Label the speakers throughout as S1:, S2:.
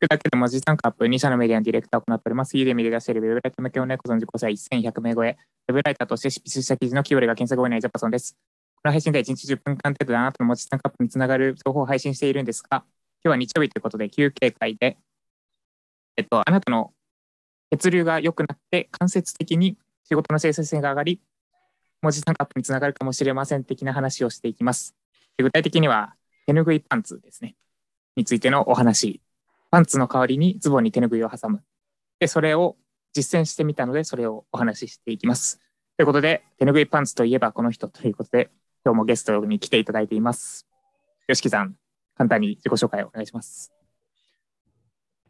S1: くだけで文字単価アップ、2社のメディアのディレクターを行っております。ユーデミで出しているウェブライター向けの猫の自己採1100名超え、ウェブライターとして執筆した記事のキーワードが検索多いないジャパソンです。この配信では1日10分間程度であなたの文字単価アップにつながる情報を配信しているんですが、今日は日曜日ということで休憩会で、えっと、あなたの血流が良くなって間接的に仕事の生産性が上がり、文字単価アップにつながるかもしれません的な話をしていきます。具体的には、手ぬぐいパンツですね。についてのお話。パンツの代わりにズボンに手ぬぐいを挟む。で、それを実践してみたので、それをお話ししていきます。ということで、手ぬぐいパンツといえばこの人ということで、今日もゲストに来ていただいています。よしきさん、簡単に自己紹介をお願いします。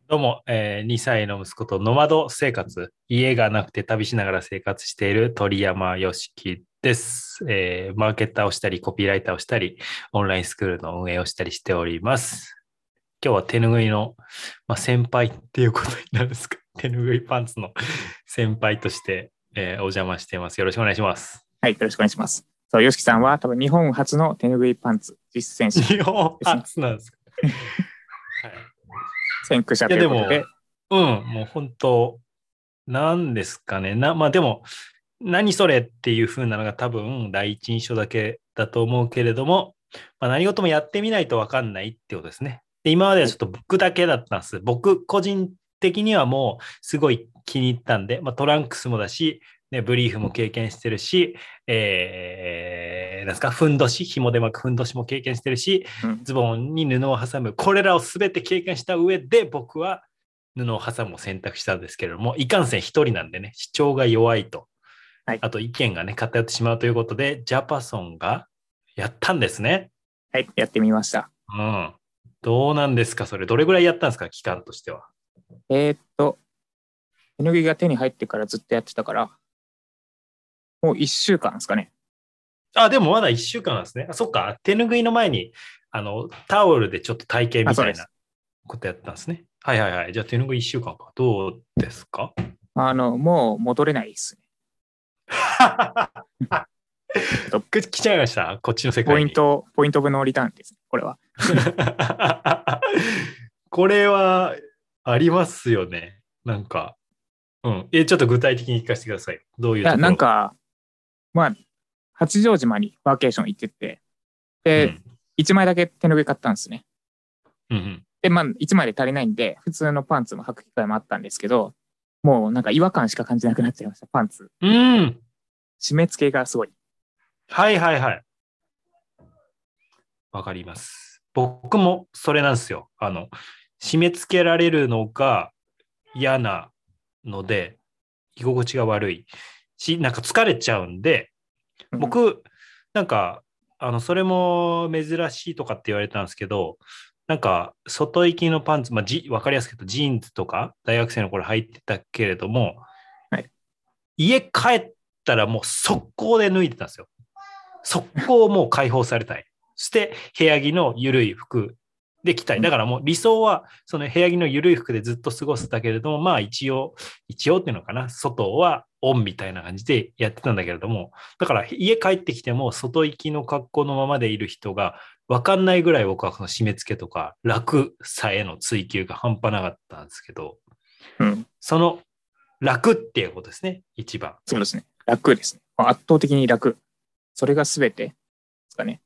S2: どうも、えー2歳の息子とノマド生活、家がなくて旅しながら生活している鳥山よしきです、えーマーケッターをしたり、コピーライターをしたり、オンラインスクールの運営をしたりしております。今日は手ぬぐいの、まあ、先輩っていうことになるんですか？手ぬぐいパンツの 先輩として、えーお邪魔しています。よろしくお願いします。
S1: はい、よろしくお願いします。そう、よしきさんは多分日本初の手ぬぐいパンツ実践者、
S2: 日本初なんですか、はい
S1: 先駆者ということで、
S2: うん、もう本当、なんですかね。なまあでも、何それっていう風なのが多分第一印象だけだと思うけれども、まあ、何事もやってみないと分かんないってことですね。で今まではちょっと僕だけだったんです。僕個人的にはもうすごい気に入ったんで、まあ、トランクスもだし、ね、ブリーフも経験してるし、えー、なんですか、ふんどし、紐で巻くふんどしも経験してるし、
S1: うん
S2: ズボンに布を挟む、これらを全て経験した上で、僕は布を挟むを選択したんですけれども、いかんせん一人なんでね、主張が弱いと、
S1: はい
S2: あと意見がね、偏ってしまうということで、ジャパソンがやったんですね。
S1: はい、やってみました。
S2: うん。どうなんですか、それ。どれぐらいやったんですか、期間としては。
S1: えーっと、手ぬぐいが手に入ってからずっとやってたから、もう1週間ですかね。
S2: あ、でもまだ1週間なんですね。あ、そっか。手ぬぐいの前に、あの、タオルでちょっと体験みたいなことやったんですね。はいはいはい。じゃあ手ぬぐい1週間か。どうですか？
S1: あの、もう戻れないですね。
S2: 来ちゃいました？こっちの世界に。
S1: ポイント、ポイントオブノーリターンですね、これは。
S2: これはありますよね。なんか。うん。え、ちょっと具体的に聞かせてください。どういう
S1: なん、か、まあ、八丈島にワーケーション行ってて、で、
S2: うん
S1: 1枚だけ手ぬぐい買ったんですね。
S2: うんうん、
S1: で、まあ、1枚で足りないんで、普通のパンツも履く機会もあったんですけど、もうなんか違和感しか感じなくなっちゃいました、パンツ。
S2: うん。
S1: 締め付けがすごい。
S2: はいはいはい。わかります。僕もそれなんですよ。あの、締め付けられるのが嫌なので、居心地が悪いし、なんか疲れちゃうんで、
S1: うん、
S2: 僕、なんか、あの、それも珍しいとかって言われたんですけど、なんか、外行きのパンツ、まあ、じわかりやすく言うと、ジーンズとか、大学生の頃履いてたけれども、
S1: はい
S2: 家帰ったらもう速攻で脱いでたんですよ。速攻もう解放されたい。そして、部屋着の緩い服で着たい。だからもう理想は、その部屋着の緩い服でずっと過ごすだけれども、まあ一応、一応っていうのかな、外はオンみたいな感じでやってたんだけれども、だから家帰ってきても外行きの格好のままでいる人が分かんないぐらい僕はこの締め付けとか楽さへの追求が半端なかったんですけど、
S1: うん、
S2: その楽っていうことですね、一番。
S1: そうですね。楽ですね。圧倒的に楽。それが全て？ですかね。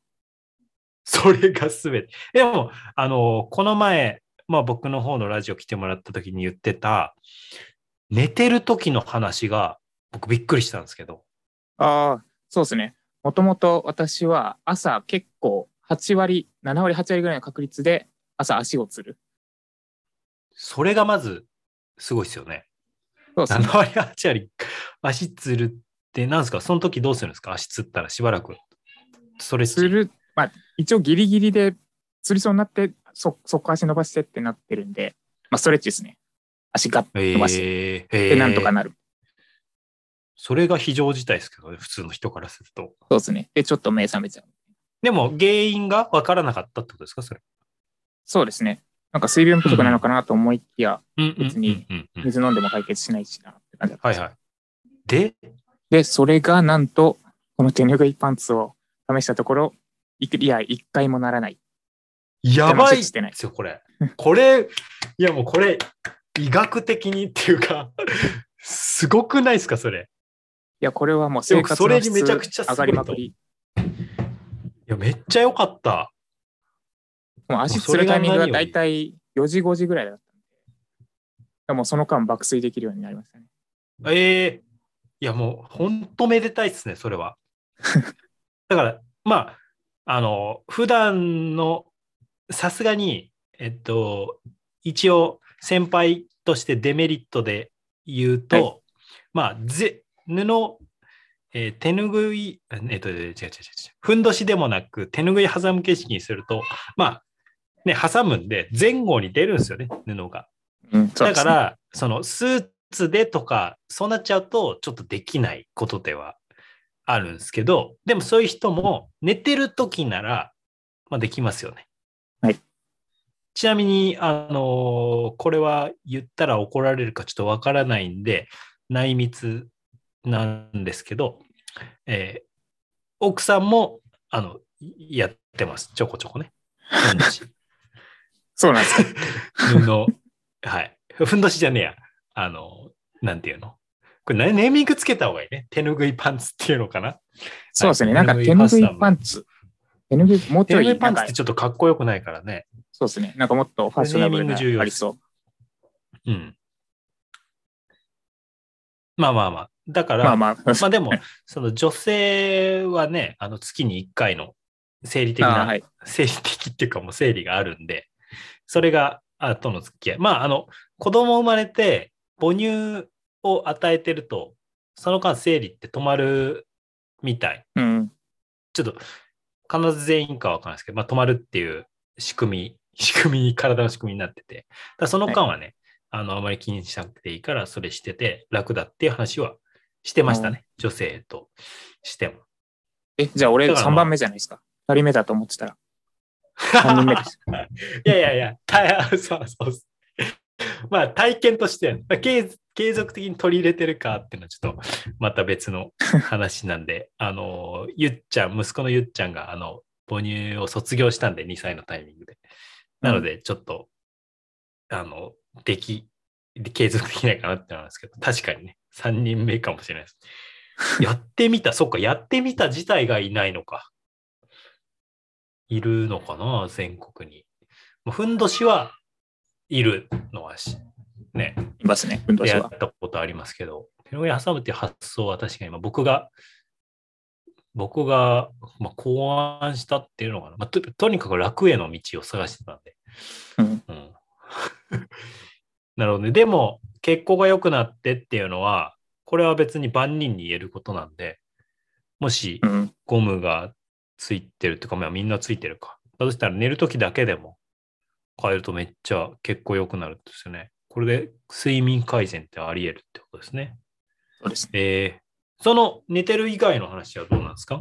S2: それが全て。でも、あの、この前、まあ僕の方のラジオ来てもらった時に言ってた、寝てる時の話が僕びっくりしたんですけど、
S1: ああ、そうですね。もともと私は朝結構8割、7割、8割ぐらいの確率で朝足をつる。
S2: それがまずすごいですよね。
S1: そうですね。
S2: 7割8割足つるって何ですか？その時どうするんですか？足つったらしばらく。それ
S1: つる、まあ一応ギリギリでつりそうになって、そ、そこ足伸ばしてってなってるんで、まあストレッチですね。足ガッと伸ばして、
S2: えー、
S1: で、なんとかなる。
S2: それが非常事態ですけどね、普通の人からすると。
S1: そうですね。で、ちょっと目覚めちゃう。
S2: でも原因が分からなかったってことですか？それ。
S1: そうですね。なんか水分不足なのかなと思いきや、別に水飲んでも解決しないしなって感じ
S2: はいはい。で、
S1: で、それがなんと、この手ぬぐいパンツを試したところ、いくいや、一回もならない。
S2: やばい
S1: してない
S2: ですよ、これ。これ、いやもうこれ、医学的にっていうか、すごくないですか、それ。
S1: いや、これはもう生活
S2: それに
S1: の質
S2: めちゃくちゃ
S1: 上がりまくり。
S2: いや、めっちゃ良かった。
S1: もう足つるタイミングが
S2: 何より
S1: だいたい4時、5時ぐらいだったんで。でもその間爆睡できるようになりましたね。
S2: ええいやもう本当めでたいですね、それは。だから、まあ、あの、普段の、さすがに、えっと、一応先輩としてデメリットで言うと、
S1: はい
S2: まあ、ぜ布、えー手ぬぐい、えっと、違う違う違うふんどしでもなく手ぬぐい挟む景色にすると、まあ、ね、挟むんで前後に出るんですよね、布が。だから、そのスーツでとか、そうなっちゃうと、ちょっとできないことではあるんですけど、でもそういう人も寝てる時なら、まあ、できますよね。
S1: はい。
S2: ちなみに、あのーこれは言ったら怒られるかちょっとわからないんで、内密なんですけど、えー奥さんも、あの、やってます。ちょこちょこね。
S1: そうなんですか？
S2: 布、はい。ふんどしじゃねえや。あの、なんていうの？これ、ネーミングつけた方がいいね。手ぬぐいパンツっていうのかな？
S1: そうですね。
S2: は
S1: ないんか手ぬぐいパンツ。手ぬぐい、もうちょい、
S2: 手ぬぐいパンツってちょっとかっこよくないからね。
S1: そうですね。なんかもっとファッショナブルな
S2: ネーミング重要
S1: ありそう。
S2: うん。まあまあまあ。だから、
S1: まあまあ、
S2: まあでも、その女性はね、あの月に1回の生理的な、
S1: はい
S2: 生理的っていうかもう生理があるんで、それが、あとの付き合い。まあ、あの、子供生まれて母乳を与えてると、その間生理って止まるみたい。
S1: うん。
S2: ちょっと、必ず全員かはわからないですけど、まあ、止まるっていう仕組み、仕組み、体の仕組みになってて、だその間はね、あの、あまり気にしなくていいから、それしてて楽だっていう話はしてましたね。女性としても。
S1: え、じゃあ俺
S2: だからまあ
S1: 3番目じゃないですか？2人目だと思ってたら。3人目です。
S2: いやいやいや、そうそう。まあ体験としては、まあ継継続的に取り入れてるかっていうのはちょっとまた別の話なんで、あの、ゆっちゃん、息子のゆっちゃんがあの母乳を卒業したんで、2歳のタイミングで。なので、ちょっと、あの、でき、継続できないかなって思うんですけど、確かにね、3人目かもしれないです。やってみた、そっか、やってみた自体がいないのか。いるのかな、全国に。もうふんどしはいるのはし、ね、
S1: いますね、運動し
S2: や
S1: は。
S2: ったことありますけど、手の上に挟むっていう発想は確かに、まあ、僕が、僕が、まあ、考案したっていうのかな、まあと。とにかく楽への道を探してたんで。
S1: うん
S2: うん なるほどね。でも、血行が良くなってっていうのは、これは別に万人に言えることなんで、もし
S1: うん。
S2: ゴムがついてるっていうか、まあみんなついてるか。だとしたら寝るときだけでも変えるとめっちゃ血行良くなるんですよね。これで睡眠改善ってあり得るってことですね。
S1: そうですね。
S2: えー、その寝てる以外の話はどうなんですか？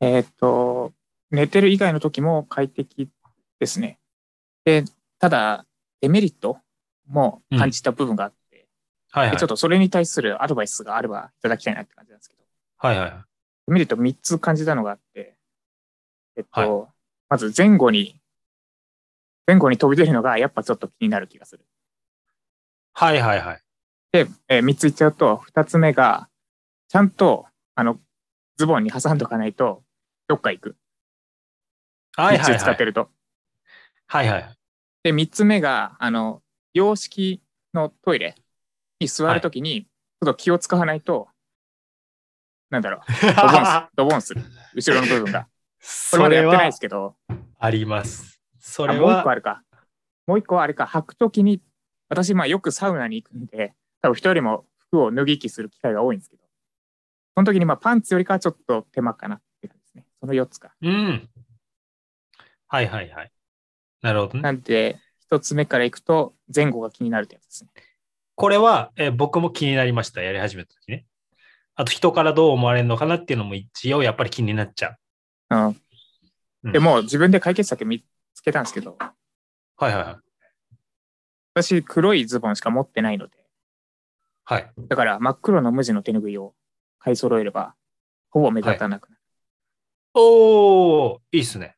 S1: えーっと、寝てる以外の時も快適ですね。で、ただ、デメリットも感じた部分があって、
S2: はいはい。
S1: でちょっとそれに対するアドバイスがあればいただきたいなって感じなんですけど、
S2: はいはい。
S1: デメリット3つ感じたのがあって、えっと、
S2: はい
S1: まず前後に、前後に飛び出るのがやっぱちょっと気になる気がする。
S2: はいはいはい。
S1: で、え3つ言っちゃうと、2つ目が、ちゃんと、あの、ズボンに挟んどかないと、どっか行く。
S2: はいはい
S1: 3つ使
S2: はい。
S1: ってると。
S2: はいはい。
S1: で、3つ目が、あの、洋式のトイレに座るときに、ちょっと気を使わないと、なんだろう、ドボンす、ドボンする。後ろの部分が。
S2: それ
S1: までやってない
S2: は
S1: ですけど、
S2: あります。そ
S1: あもう一
S2: れは
S1: 個あるか。もう一個はあれか、履くときに、私、まあよくサウナに行くんで、多分人よりも服を脱ぎ着する機会が多いんですけど、その時にまあパンツよりかはちょっと手間かなって感じですね。その4つか。
S2: うん。はいはいはい。なるほどね。
S1: なんで、一つ目からいくと、前後が気になるってやつですね。
S2: これは、えー僕も気になりました。やり始めた時ね。あと人からどう思われるのかなっていうのも一応やっぱり気になっちゃう。
S1: うん。
S2: うん
S1: でもう自分で解決策見つけたんですけど、
S2: はいはいはい。
S1: 私黒いズボンしか持ってないので、
S2: はい。
S1: だから真っ黒の無地の手拭いを買い揃えれば、ほぼ目立たなくなる。
S2: おー、いいっすね。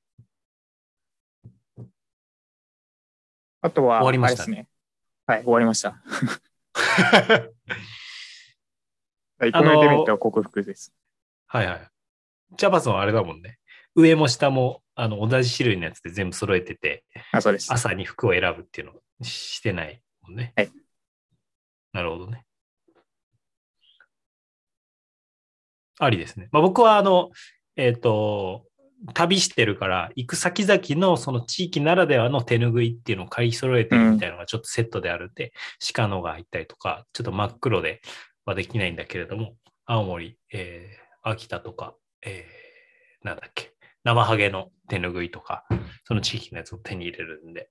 S1: あとは、
S2: 終わりました
S1: ね。はい、終わりました。はい、こ
S2: あのー
S1: のデメリットは克服です。
S2: はいはい。ジャパソンあれだもんね。上も下もあの同じ種類のやつで全部揃えてて、
S1: あ、そうです。
S2: 朝に服を選ぶっていうのをしてないもんね。
S1: はい。
S2: なるほどね。ありですね。まあ、僕はあの、えっ、と、旅してるから、行く先々のその地域ならではの手ぬぐいっていうのを買い揃えてるみたいなのがちょっとセットであるんで、鹿のが入ったりとか、ちょっと真っ黒ではできないんだけれども、青森、えー秋田とか、えーなんだっけ、生ハゲの手ぬぐいとか、その地域のやつを手に入れるんで、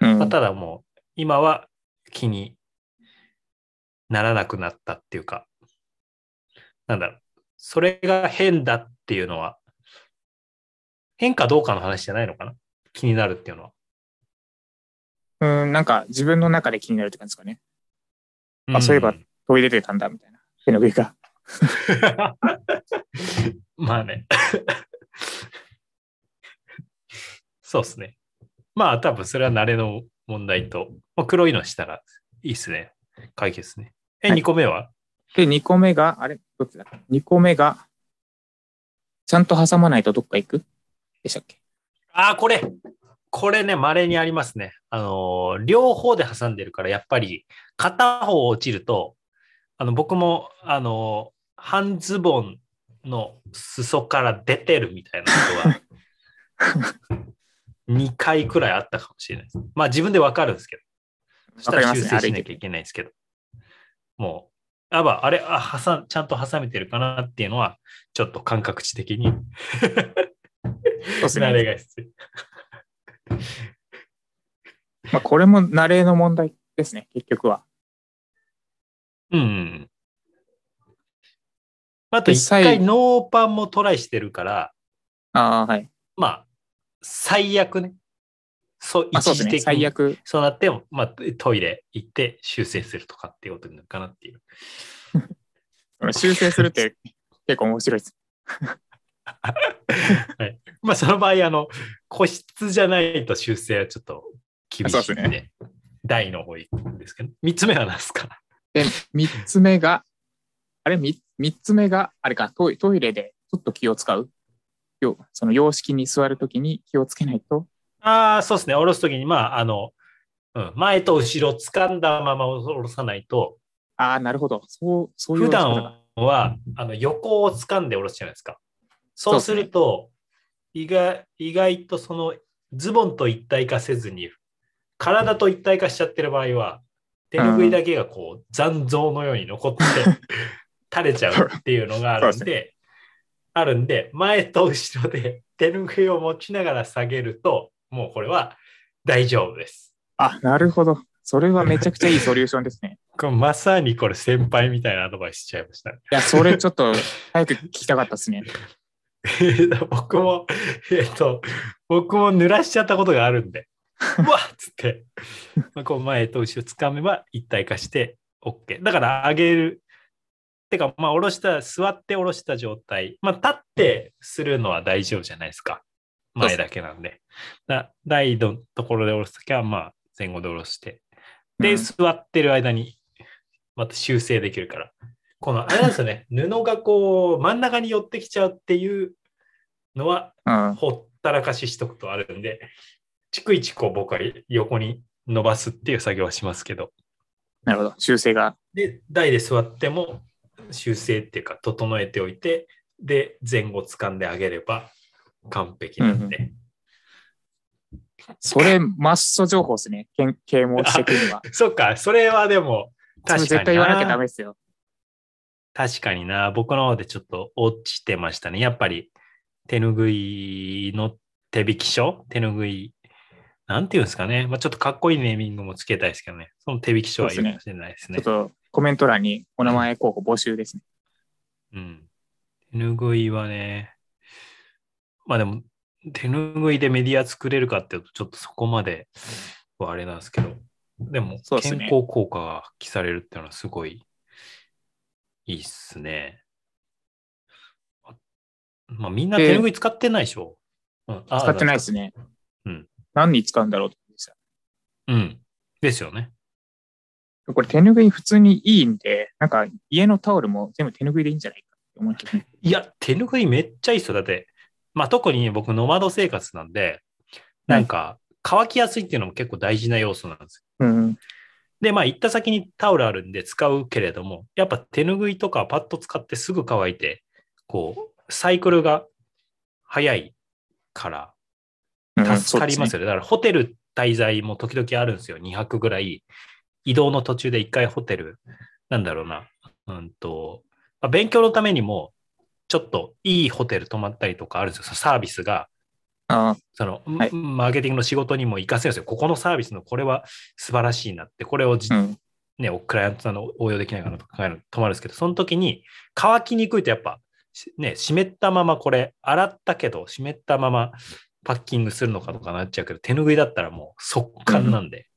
S1: うん
S2: まあ、ただもう、今は気にならなくなったっていうか、なんだろう、それが変だっていうのは、変かどうかの話じゃないのかな？気になるっていうのは。
S1: うん、なんか自分の中で気になるって感じですかね。あそういえば飛び出てたんだ、みたいな。手の上が。
S2: まあね。そうですね。まあ多分それは慣れの問題と、まあ、黒いのしたらいいっすね。解決ね。え、
S1: はい
S2: 2個目は？
S1: で、2個目が、あれ？どっちだ ?2 個目が、ちゃんと挟まないとどっか行く？でしたっけ？
S2: ああ、これ。これね、稀にありますね。あのー、両方で挟んでるから、やっぱり片方落ちると、あの、僕も、あのー、半ズボンの裾から出てるみたいなことが、2回くらいあったかもしれないです。まあ自分でわかるんですけど。そした
S1: ら
S2: 修正しなきゃいけないんですけど。もう、あば、あれ、あ、挟ん、ちゃんと挟めてるかなっていうのは、ちょっと感覚値的に慣れ
S1: ね。
S2: が必要。
S1: まあ、これも慣れの問題ですね、結局は。
S2: うんうんうん。あと一回ノーパンもトライしてるから、
S1: ああ、はい。
S2: まあ、最悪ね。そう。一時的に
S1: 最悪。
S2: そうなっても、まあ、トイレ行って修正するとかっていうことになるかなっていう。
S1: 修正するって結構面白いです。
S2: はい。まあ、その場合、あの、個室じゃないと修正はちょっと厳しいんで、
S1: そうです
S2: 大の方行くんですけど、三つ目は何ですか？
S1: で、三つ目が、あれ？三三つ目が、あれかトイレでちょっと気を使う。よその洋式に座るときに気をつけないと。
S2: ああ、そうですね。下ろすときに、まあ、あの、うん、前と後ろ掴んだまま下ろさないと、
S1: ああ、なるほど。そう、そういう
S2: 普段はあの横を掴んで下ろすじゃないですか。そうすると、意外意外とそのズボンと一体化せずに、体と一体化しちゃってる場合は、手ぬぐいだけがこう残像のように残って垂れちゃうっていうのがあるんで、あるんで、前と後ろで 手ぬぐいを持ちながら下げると、もうこれは大丈夫です。
S1: あ、なるほど。それはめちゃくちゃいいソリューションですね。
S2: これまさにこれ先輩みたいなアドバイスしちゃいましたね。
S1: いや、それちょっと早く聞きたかったですね。
S2: 僕も、えっと、僕も濡らしちゃったことがあるんで、うわっつって、まあ、こう前と後ろ掴めば一体化して OK。だから上げる。てか、まあ、下ろした、座って下ろした状態。まあ、立ってするのは大丈夫じゃないですか。前だけなんで。だ台のところで下ろすときは、まあ、前後で下ろして。で、
S1: うん
S2: 座ってる間に、また修正できるから。この、あれなんですよね。布がこう、真ん中に寄ってきちゃうっていうのは、
S1: うん。
S2: ほったらかししとくとあるんで、逐一こう僕は横に伸ばすっていう作業はしますけど、
S1: なるほど。修正が。
S2: で、台で座っても修正っていうか整えておいて、で、前後掴んであげれば完璧なんで。
S1: それ、マッソ情報ですね。けん啓蒙していくには。
S2: そっか、それはでも確かに
S1: 言わなきゃダですよ。
S2: 確かにな。僕の方でちょっと落ちてましたね。やっぱり手ぬぐいの手引き書？手ぬぐい。なんていうんですかね。まあ、ちょっとかっこいいネーミングもつけたいですけどね。その手引き書はいるかもしれないですね。
S1: ちょっとコメント欄にお名前候補募集ですね。
S2: うん。手ぬぐいはね。まあでも、手ぬぐいでメディア作れるかっていうと、ちょっとそこまではあれなんですけど、でも、健康効果が発揮されるっていうのはすごいいいっすね。あまあみんな
S1: で
S2: 手ぬぐい使ってないでしょ？うん、あ
S1: 使ってないですね。
S2: うん。
S1: 何に使うんだろうってた
S2: うん。ですよね。
S1: これ手拭い普通にいいんで、なんか家のタオルも全部手拭いでいいんじゃないかって思うんですよね。
S2: いや、手拭いめっちゃいいっすよ。だって、まあ特に僕、ノマド生活なんで、なんか乾きやすいっていうのも結構大事な要素なんですよ。
S1: うん。
S2: で、まあ行った先にタオルあるんで使うけれども、やっぱ手拭いとかパッド使ってすぐ乾いて、こう、サイクルが早いから
S1: うん
S2: 助かります
S1: よ。
S2: よね。だからホテル滞在も時々あるんですよ。2泊ぐらい。移動の途中で一回ホテル、なんだろうな。うんと、まあ勉強のためにも、ちょっといいホテル泊まったりとかあるんですよ。サービスが、
S1: あ
S2: その、
S1: はい
S2: マーケティングの仕事にも活かせるんですよ。ここのサービスのこれは素晴らしいなって、これをじ
S1: あ、うん。
S2: ね、クライアントさんの応用できないかなとか考えるの止まるんですけど、その時に乾きにくいとやっぱ、しね、湿ったままこれ、洗ったけど湿ったままパッキングするのかとかなっちゃうけど、手拭いだったらもう速乾なんで、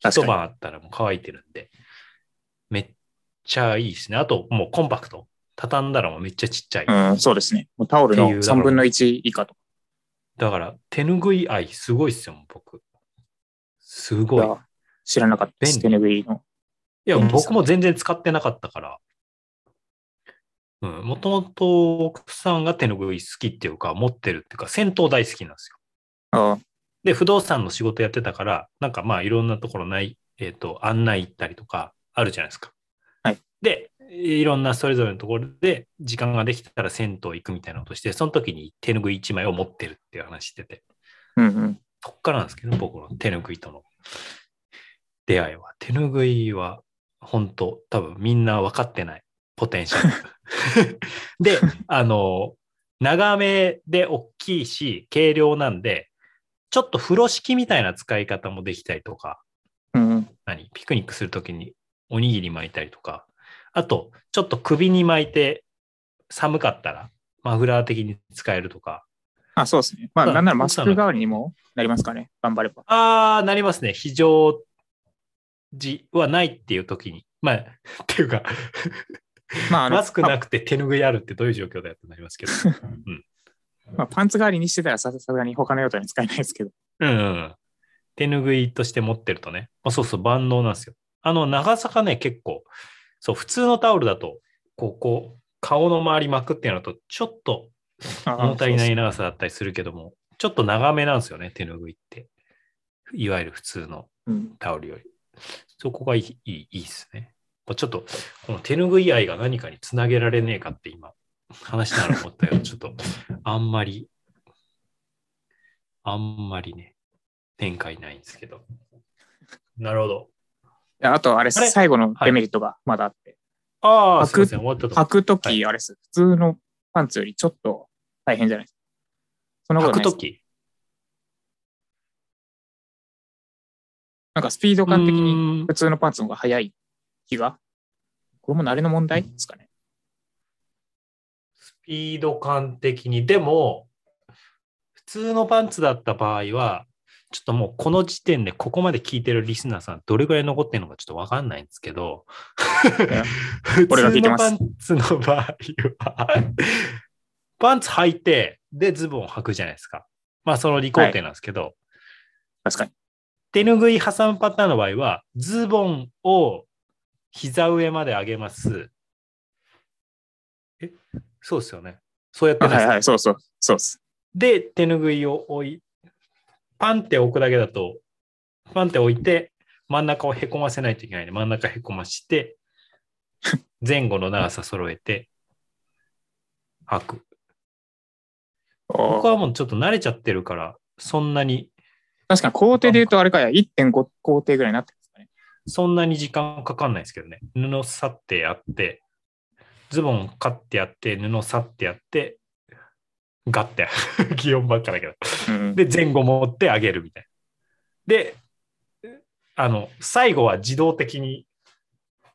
S2: 一晩あったらもう乾いてるんで、めっちゃいいですね。あともうコンパクト。畳んだらもうめっちゃちっちゃい。
S1: うん、そうですね。もうタオルの
S2: っていうだから
S1: 3分の1以下とか。
S2: だから手拭い愛すごいっすよ、僕。すごい。
S1: いや知らなかったです。手
S2: 便
S1: 拭いの。
S2: いや、僕も全然使ってなかったから。うん、もともと奥さんが手拭い好きっていうか、持ってるっていうか、銭湯大好きなんですよ。
S1: ああ、
S2: で、不動産の仕事やってたから、なんかまあいろんなところない、えっ、と、案内行ったりとかあるじゃないですか。
S1: はい。
S2: で、いろんなそれぞれのところで時間ができたら銭湯行くみたいなことして、その時に手拭い1枚を持ってるっていう話してて、
S1: うんうん。
S2: そっからなんですけど、僕の手拭いとの出会いは。手拭いは本当、多分みんな分かってない。ポテンシャル。で、あの、長めで大きいし、軽量なんで、ちょっと風呂敷みたいな使い方もできたりとか、
S1: うんうん。
S2: 何？ピクニックするときにおにぎり巻いたりとか、あと、ちょっと首に巻いて寒かったらマフラー的に使えるとか、
S1: あ、そうですね。まあ、なんならマスク代わりにもなりますかね。頑張れば。
S2: ああ、なりますね。非常時はないっていう時に。まあ、っていうか、
S1: まあ、
S2: マスクなくて手拭いあるってどういう状況だよってなりますけど。
S1: まあ、パンツ代わりにしてたらさすがに他の用途に使えないですけど。
S2: うん、うん。手拭いとして持ってるとね。まあ、そうそう、万能なんですよ。あの、長さがね、結構、そう、普通のタオルだと、こう、こう、顔の周り巻くっていうのと、ちょっと
S1: あ
S2: 物足りな
S1: そう
S2: い長さだったりするけども、ちょっと長めなんですよね、手拭いって。いわゆる普通の
S1: そううん。
S2: タオルより。そこがいい、いい、いいっすね。ちょっと、この手拭い愛が何かにつなげられねえかって今、話しながら思ったけど、ちょっと、あんまり、あんまりね、展開ないんですけど。なるほど。
S1: あと、あれ、最後のデメリットがまだあって。
S2: ああ、すいません、終わったと思
S1: 履くとき、
S2: はい
S1: あれです。普通のパンツよりちょっと大変じゃないですか。そんな
S2: う。
S1: ことないです
S2: 履くとき。
S1: なんかスピード感的に
S2: に
S1: 普通のパンツの方が速い気が？これも慣れの問題ですかね。
S2: スピード感的に。でも、普通のパンツだった場合は、ちょっともうこの時点でここまで聞いてるリスナーさん、どれぐらい残ってるのかちょっとわかんないんですけど、
S1: や
S2: 普通のパンツの場合は、パンツ履いて、で、ズボン履くじゃないですか。まあ、その理工程なんですけど、
S1: 確かに。
S2: 手拭い挟むパターンの場合は、ズボンを膝上まで上げます。えそうですよね。そうやって
S1: はいはい、そうそう。そうです。
S2: で、手拭いを置い、パンって置くだけだと、パンって置いて、真ん中をへこませないといけないんで、真ん中へこまして、前後の長さ揃えて、履く。僕はもうちょっと慣れちゃってるから、そんなに、
S1: 確かに工程で言うとあれかや、1.5工程ぐらいになってるんですかね。
S2: そんなに時間かかんないですけどね。布さってやって、ズボン買ってやって、布さってやって、ガッて、擬音ばっかだけど。
S1: うん。
S2: で、前後持ってあげるみたいな。で、あの、最後は自動的に、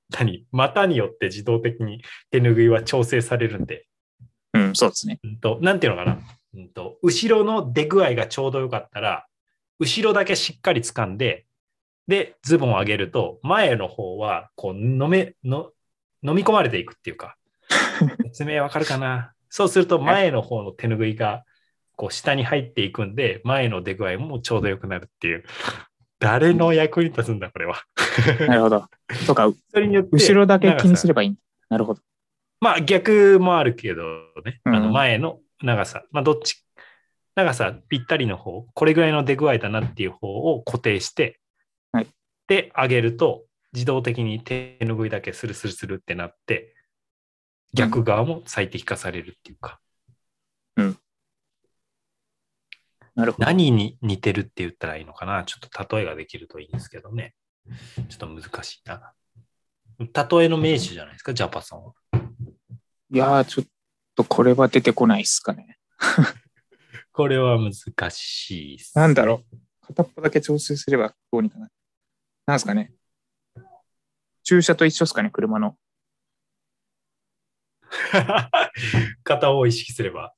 S2: 何？股によって自動的に手拭いは調整されるんで、
S1: うん、そうですね。
S2: うんと、なんていうのかな、うんと、後ろの出具合がちょうどよかったら、後ろだけしっかり掴んで、で、ズボンを上げると、前の方は、こう、飲め、の、飲み込まれていくっていうか、説明わかるかな？そうすると、前の方の手拭いが、こう、下に入っていくんで、前の出具合もちょうどよくなるっていう。誰の役に立つんだ、これは。
S1: なるほど。とか、
S2: それによって、
S1: 後ろだけ気にす
S2: る。
S1: ればいい。なるほど。
S2: まあ逆もあるけどね、
S1: うん
S2: あの前の長さ、まあどっち、長さぴったりの方、これぐらいの出具合だなっていう方を固定して、
S1: はい
S2: で、上げると、自動的に手ぬぐいだけスルスルスルってなって、逆側も最適化されるっていうか、
S1: なるほど。
S2: 何に似てるって言ったらいいのかな？ちょっと例えができるといいんですけどね。ちょっと難しいな。例えの名手じゃないですか、ジャパソンは。
S1: いやー、ちょっとこれは出てこないっすかね。
S2: これは難しいっす。
S1: なんだろう。片っぽだけ調整すればどうにかなる。なんすかね。駐車と一緒っすかね、車の。
S2: 片方を意識すれば。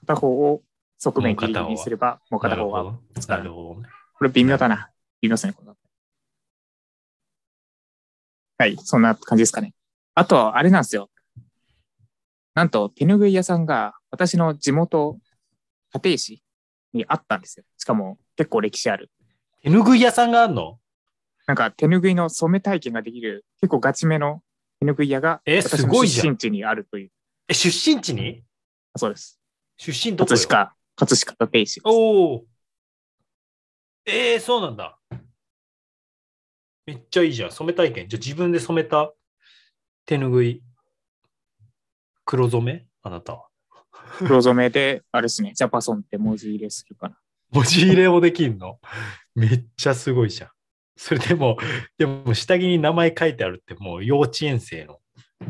S1: 片方を側面ギリギリにすれば、もう片方は。
S2: なるほど。
S1: これ微妙だな。微妙ですね、はい、そんな感じですかね。あと、あれなんですよ。なんと、手ぬぐい屋さんが私の地元、立石にあったんですよ。しかも結構歴史ある。
S2: 手ぬぐい屋さんがあんの？
S1: なんか手ぬぐいの染め体験ができる結構ガチめの手ぬぐい屋が
S2: え
S1: 私の
S2: すごいじゃん
S1: 出身地にあるという。
S2: え、出身地に？
S1: そうです。
S2: 出身どこよ？
S1: 葛飾、葛飾立石です。
S2: おお。えー、そうなんだ。めっちゃいいじゃん。染め体験。じゃあ自分で染めた手ぬぐい。黒染め？あなたは。
S1: 黒染めで、あれですね、ジャパソンって文字入れするかな。
S2: 文字入れもできんの？めっちゃすごいじゃん。それでも、でも下着に名前書いてあるってもう幼稚園生の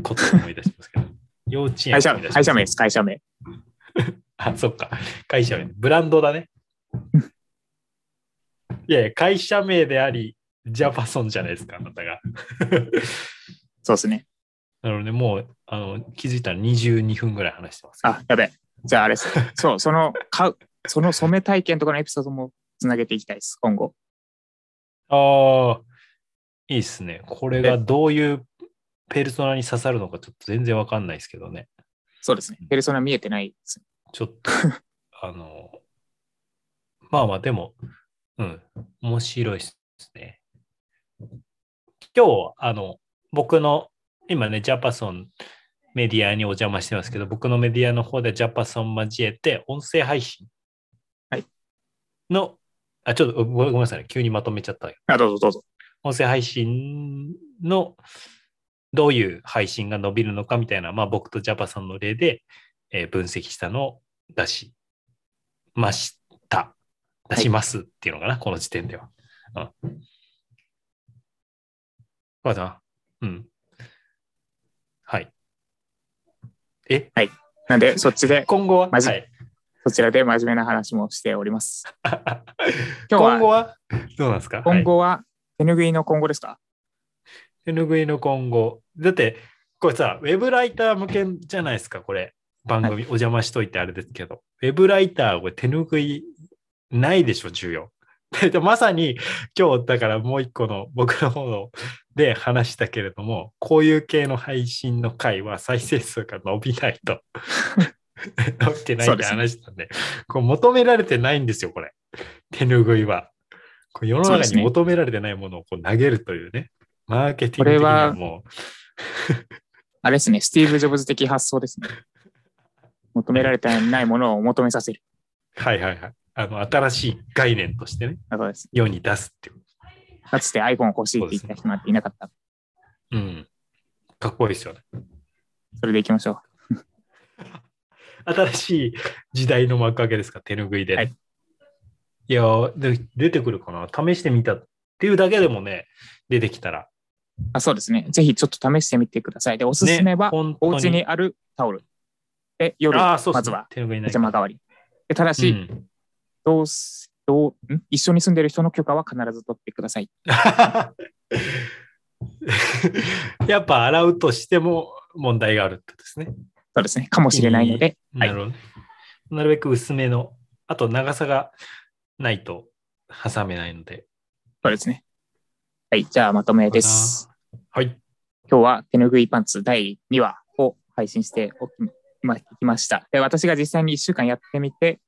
S2: ことを思い出しますけど。幼稚園
S1: 会社
S2: 思い出します
S1: 会社名です、会社名。
S2: あ、そっか。会社名。ブランドだね。いやいや、会社名であり、ジャパソンじゃないですか、あなたが。
S1: そうですね。
S2: なので、もうあの気づいたら22分ぐらい話してます。
S1: あ、やべえ。じゃああれです。そう、その、買う、その染め体験とかのエピソードもつなげていきたいです、今後。
S2: ああ、いいっすね。これがどういうペルソナに刺さるのかちょっと全然わかんないですけどね。
S1: そうですね。ペルソナ見えてないです。
S2: ちょっと、あの、まあまあ、でも、うん、面白いですね。今日、あの、僕の、今ね、ジャパソンメディアにお邪魔してますけど、僕のメディアの方でジャパソン交えて、音声配信
S1: はい
S2: の、あ、ちょっとごごめんなさいね、急にまとめちゃった。
S1: あ、どうぞどうぞ。
S2: 音声配信のどういう配信が伸びるのかみたいな、まあ、僕とジャパソンの例で、えー分析したのを出しました。出しますっていうのかな、この時点では。うん。そうだな。うん。はい。え？
S1: なんで、そっちで、
S2: 今後は、はい、
S1: そちらで真面目な話もしております。今日は
S2: 今後は？どうなんですか？
S1: 今後は、手ぬぐいの今後ですか？
S2: 手ぬぐいの今後。だって、これさ、ウェブライター向けじゃないですか、これ。番組、お邪魔しといてあれですけど。ウェブライター、これ手ぬぐいないでしょ、重要。でまさに今日だからもう一個の僕の方ので話したけれども、こういう系の配信の回は再生数が伸びないと。伸びてないって話したんで、こう求められてないんですよ、これ。手ぬぐいは。こう世の中に求められてないものをこう投げるというね。マーケティング的にはもう、
S1: あれですね、スティーブ・ジョブズ的発想ですね。求められてないものを求めさせる。
S2: はいはいはい。あの、新しい概念としてね、
S1: だからです。
S2: 世に出すっていう。
S1: かつて iPhone 欲しいって言った人なんていなかった。
S2: うん。かっこいいですよね。
S1: それでいきましょ
S2: 新しい時代の幕開けですか、手ぬぐいで。
S1: はい
S2: いやーで、出てくるかな？試してみたっていうだけでもね、出てきたら。
S1: う。あそうですね。ぜひちょっと試してみてください。で、おすすめは、
S2: ね、
S1: お家にあるタオル。で、夜、
S2: ああ、そうっね
S1: ますずは、
S2: 手ぬぐいない
S1: パジャマ代わり。でただし、
S2: うん
S1: どうすどうん？一緒に住んでる人の許可は必ず取ってください。
S2: やっぱ洗うとしても問題があるってことですね。
S1: そうですね。かもしれないので、は
S2: ないるほどね。なるべく薄めの、あと長さがないと挟めないので。
S1: そうですね。はい。じゃあ、まとめです。
S2: はい。
S1: 今日は手ぬぐいパンツ第2話を配信しておきまきました。で、私が実際に1週間やってみて、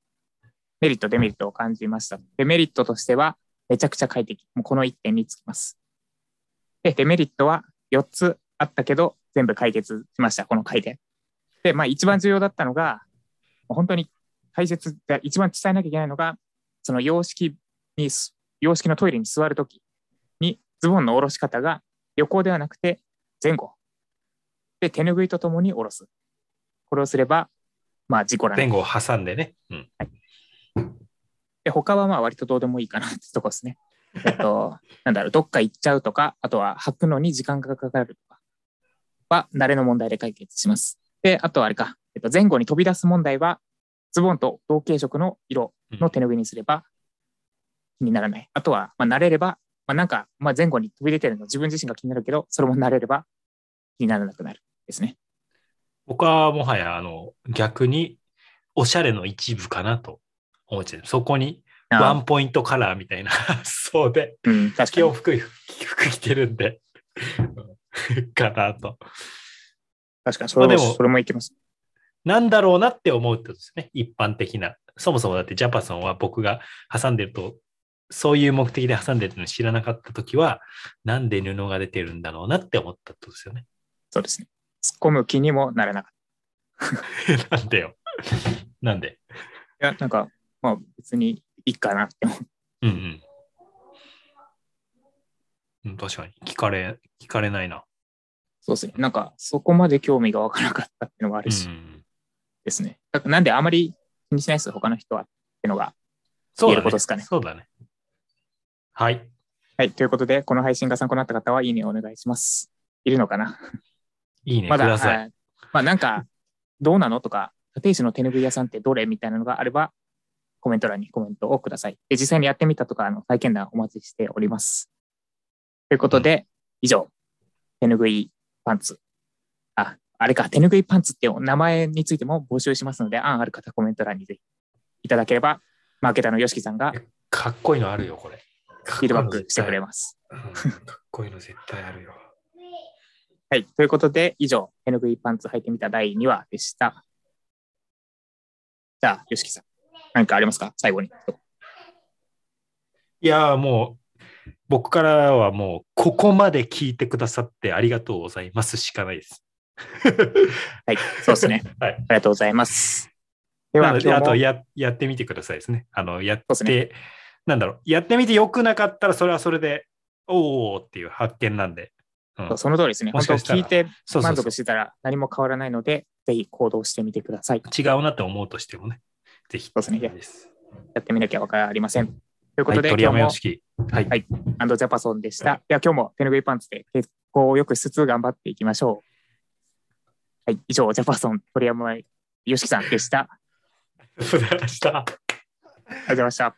S1: メリット、デメリットを感じました。デメリットとしては、めちゃくちゃ快適。もうこの1点につきます。で、デメリットは4つあったけど、全部解決しました、この回で。で、まあ一番重要だったのが、本当に大切で、一番伝えなきゃいけないのが、その洋式にす、洋式のトイレに座るときに、ズボンの下ろし方が横ではなくて前後。で、手拭いとともに下ろす。これをすれば、まあ事故らない
S2: 前後を挟んでね。うん。
S1: で、他はまあ割とどうでもいいかなってとこですね。えっと、なんだろう、どっか行っちゃうとか、あとは履くのに時間がかかるとかは、慣れの問題で解決します。で、あとはあれか、えっと、前後に飛び出す問題は、ズボンと同系色の色の手拭いにすれば気にならない。あとは、まあ、慣れれば、まあ、なんか、まあ、前後に飛び出てるの自分自身が気になるけど、それも慣れれば気にならなくなるですね。
S2: 僕はもはや、あの、逆に、おしゃれの一部かなと思っちゃう。そこに、ワ
S1: あ
S2: ンポイントカラーみたいな、そうで、
S1: うん、確かに。
S2: 服、服着てるんで、う んかなと。
S1: 確かにそれも、
S2: まあでも
S1: それもいけます。
S2: なんだろうなって思うってことですね。一般的な。そもそもだってジャパソンは僕が挟んでると、そういう目的で挟んでるの知らなかったときは、なんで布が出てるんだろうなって思ったってことですよね。
S1: そうですね。突っ込む気にもならなかっ
S2: なんでよ。なんで
S1: た。いや、なんか、まあ別にいいかなって思う。
S2: うんうん。うん、確かに。聞かれ、聞かれないな。
S1: そうですね。なんか、そこまで興味がわからなかったっていうのもあるし
S2: うん。
S1: ですね。なんであまり気にしないです、他の人は。っていうのが。
S2: そうだね
S1: 言えることですかね
S2: そうだね。はい。
S1: はい。ということで、この配信が参考になった方はいいねをお願いします。いるのかな？い
S2: いね、
S1: まだ、
S2: ください。
S1: はいまあなんか、どうなのとか、立石の手拭い屋さんってどれみたいなのがあれば、コメント欄にコメントをください。で、実際にやってみたとか、あの、体験談お待ちしております。ということで、以上、手拭いパンツ。あ、あれか、手拭いパンツって名前についても募集しますので、案ある方コメント欄にぜひいただければ、マーケターの YOSHIKI さんが
S2: かっこいいのあるよ、これ。
S1: フィードバックしてくれ
S2: ま
S1: ます。
S2: す。かっこいいの絶対あるよ。
S1: はい。ということで、以上、手拭いパンツ履いてみた第2話でした。じゃあ、YOSHIKI さん、何かありますか？最後に。
S2: いやーもう、僕からはもう、ここまで聞いてくださってありがとうございますしかないです。
S1: はい。そうですね。
S2: はい。
S1: ありがとうございます。では、
S2: あとややってみてくださいですね。あの、やっ
S1: そう
S2: て、
S1: です
S2: なんだろう、やってみてよくなかったら、それはそれで、おーっていう発見なんで。うん、
S1: その通りですね。本当
S2: もしかしたら
S1: 聞いて
S2: そうそうそう
S1: 満足してたら何も変わらないので、ぜひ行動してみてください。
S2: 違うなって思うとしてもね、ぜひ。
S1: そうですね。やってみなきゃわかりません。というこ
S2: はい、
S1: とで、
S2: 鳥
S1: 今日も
S2: 山よしき。はい。
S1: はいアンドジャパソンでした。では今日も手拭いパンツで結構をよくしつつ頑張っていきましょう。はい、以上、ジャパソン鳥山よしきさんでした。あり
S2: ありがとうございました。
S1: がとうございました。